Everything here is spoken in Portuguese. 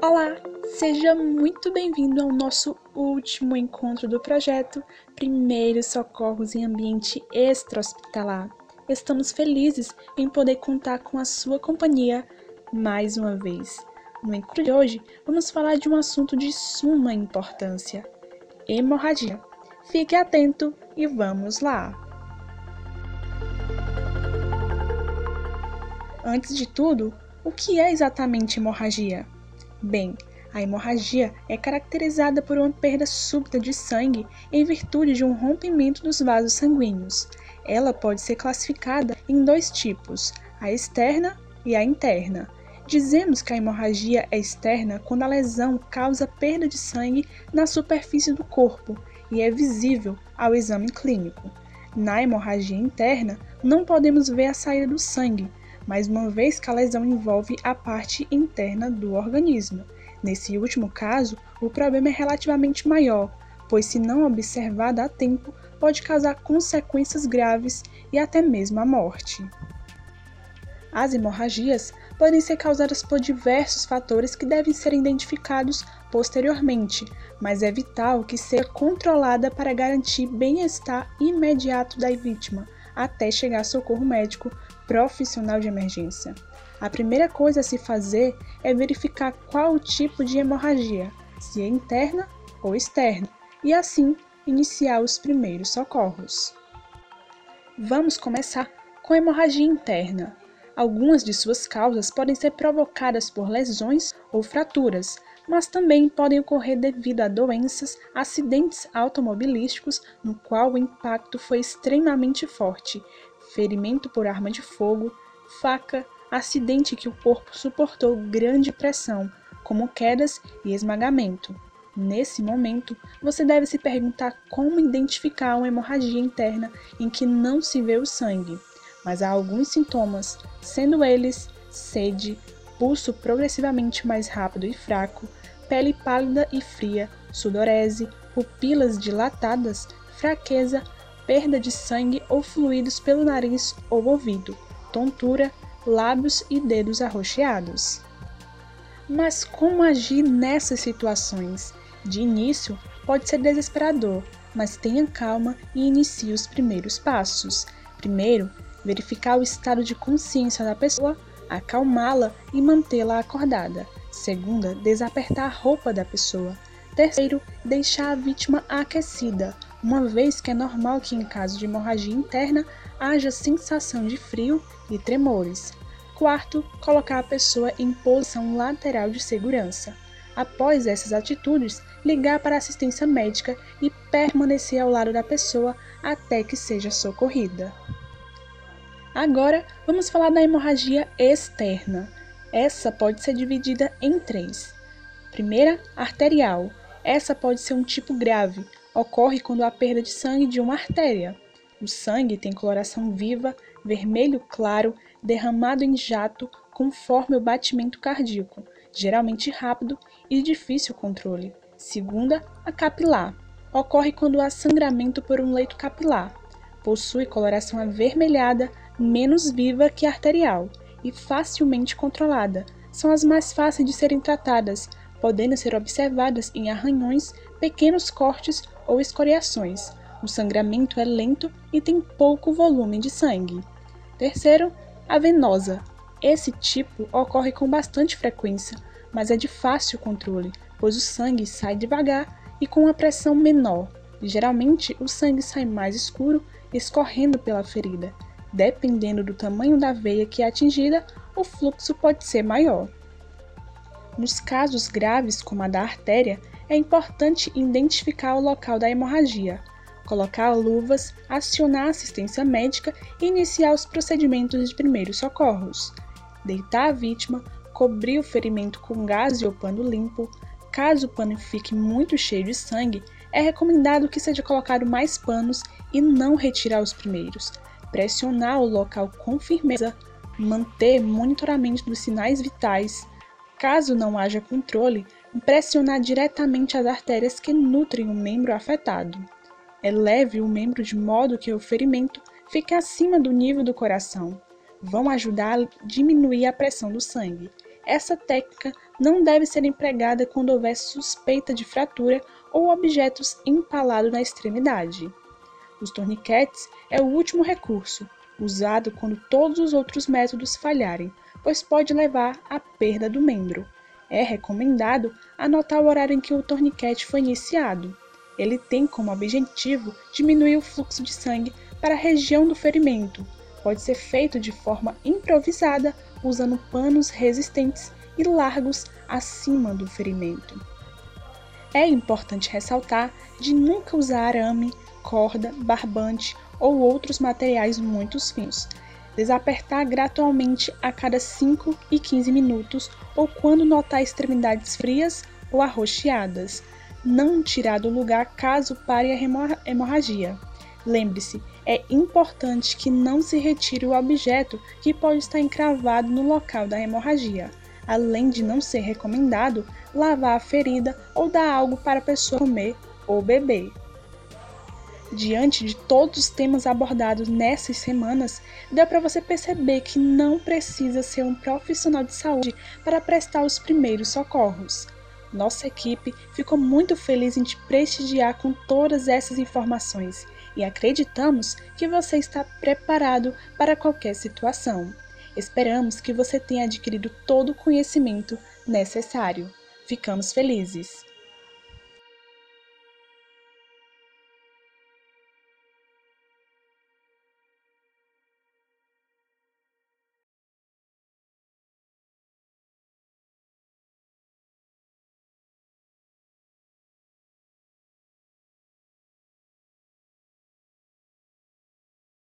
Olá, seja muito bem-vindo ao nosso último encontro do projeto Primeiros Socorros em Ambiente Extra-Hospitalar. Estamos felizes em poder contar com a sua companhia mais uma vez. No encontro de hoje, vamos falar de um assunto de suma importância: hemorragia. Fique atento e vamos lá! Antes de tudo, o que é exatamente hemorragia? Bem, a hemorragia é caracterizada por uma perda súbita de sangue em virtude de um rompimento dos vasos sanguíneos. Ela pode ser classificada em dois tipos, a externa e a interna. Dizemos que a hemorragia é externa quando a lesão causa perda de sangue na superfície do corpo e é visível ao exame clínico. Na hemorragia interna, não podemos ver a saída do sangue, mas uma vez que a lesão envolve a parte interna do organismo. Nesse último caso, o problema é relativamente maior, pois, se não observada a tempo, pode causar consequências graves e até mesmo a morte. As hemorragias podem ser causadas por diversos fatores que devem ser identificados posteriormente, mas é vital que seja controlada para garantir bem-estar imediato da vítima, até chegar socorro médico profissional de emergência. A primeira coisa a se fazer é verificar qual o tipo de hemorragia, se é interna ou externa, e assim iniciar os primeiros socorros. Vamos começar com hemorragia interna. Algumas de suas causas podem ser provocadas por lesões ou fraturas, mas também podem ocorrer devido a doenças, acidentes automobilísticos no qual o impacto foi extremamente forte, ferimento por arma de fogo, faca, acidente que o corpo suportou grande pressão, como quedas e esmagamento. Nesse momento, você deve se perguntar como identificar uma hemorragia interna em que não se vê o sangue, mas há alguns sintomas, sendo eles sede, pulso progressivamente mais rápido e fraco, pele pálida e fria, sudorese, pupilas dilatadas, fraqueza, perda de sangue ou fluidos pelo nariz ou ouvido, tontura, lábios e dedos arroxeados. Mas como agir nessas situações? De início, pode ser desesperador, mas tenha calma e inicie os primeiros passos. Primeiro, verificar o estado de consciência da pessoa, acalmá-la e mantê-la acordada. Segunda, desapertar a roupa da pessoa. Terceiro, deixar a vítima aquecida, uma vez que é normal que em caso de hemorragia interna haja sensação de frio e tremores. Quarto, colocar a pessoa em posição lateral de segurança. Após essas atitudes, ligar para assistência médica e permanecer ao lado da pessoa até que seja socorrida. Agora, vamos falar da hemorragia externa. Essa pode ser dividida em três. Primeira, arterial. Essa pode ser um tipo grave, ocorre quando há perda de sangue de uma artéria. O sangue tem coloração viva, vermelho claro, derramado em jato conforme o batimento cardíaco, geralmente rápido e de difícil controle. Segunda, a capilar. Ocorre quando há sangramento por um leito capilar. Possui coloração avermelhada, menos viva que a arterial e facilmente controlada. São as mais fáceis de serem tratadas, podendo ser observadas em arranhões, pequenos cortes ou escoriações. O sangramento é lento e tem pouco volume de sangue. Terceiro, a venosa. Esse tipo ocorre com bastante frequência, mas é de fácil controle, pois o sangue sai devagar e com uma pressão menor. Geralmente, o sangue sai mais escuro, escorrendo pela ferida. Dependendo do tamanho da veia que é atingida, o fluxo pode ser maior. Nos casos graves, como a da artéria, é importante identificar o local da hemorragia, colocar luvas, acionar assistência médica e iniciar os procedimentos de primeiros socorros. Deitar a vítima, cobrir o ferimento com gás ou pano limpo. Caso o pano fique muito cheio de sangue, é recomendado que seja colocado mais panos e não retirar os primeiros. Pressionar o local com firmeza, manter monitoramento dos sinais vitais. Caso não haja controle, pressionar diretamente as artérias que nutrem o membro afetado. Eleve o membro de modo que o ferimento fique acima do nível do coração. Vão ajudar a diminuir a pressão do sangue. essa técnica não deve ser empregada quando houver suspeita de fratura ou objetos empalados na extremidade. Os torniquetes é o último recurso, usado quando todos os outros métodos falharem, pois pode levar à perda do membro. É recomendado anotar o horário em que o torniquete foi iniciado. Ele tem como objetivo diminuir o fluxo de sangue para a região do ferimento. Pode ser feito de forma improvisada, usando panos resistentes e largos acima do ferimento. É importante ressaltar de nunca usar arame, corda, barbante ou outros materiais muito finos. Desapertar gradualmente a cada 5 e 15 minutos ou quando notar extremidades frias ou arroxeadas. Não tirar do lugar caso pare a hemorragia. Lembre-se, é importante que não se retire o objeto que pode estar encravado no local da hemorragia, além de não ser recomendado lavar a ferida ou dar algo para a pessoa comer ou beber. Diante de todos os temas abordados nessas semanas, dá para você perceber que não precisa ser um profissional de saúde para prestar os primeiros socorros. Nossa equipe ficou muito feliz em te prestigiar com todas essas informações e acreditamos que você está preparado para qualquer situação. Esperamos que você tenha adquirido todo o conhecimento necessário. Ficamos felizes!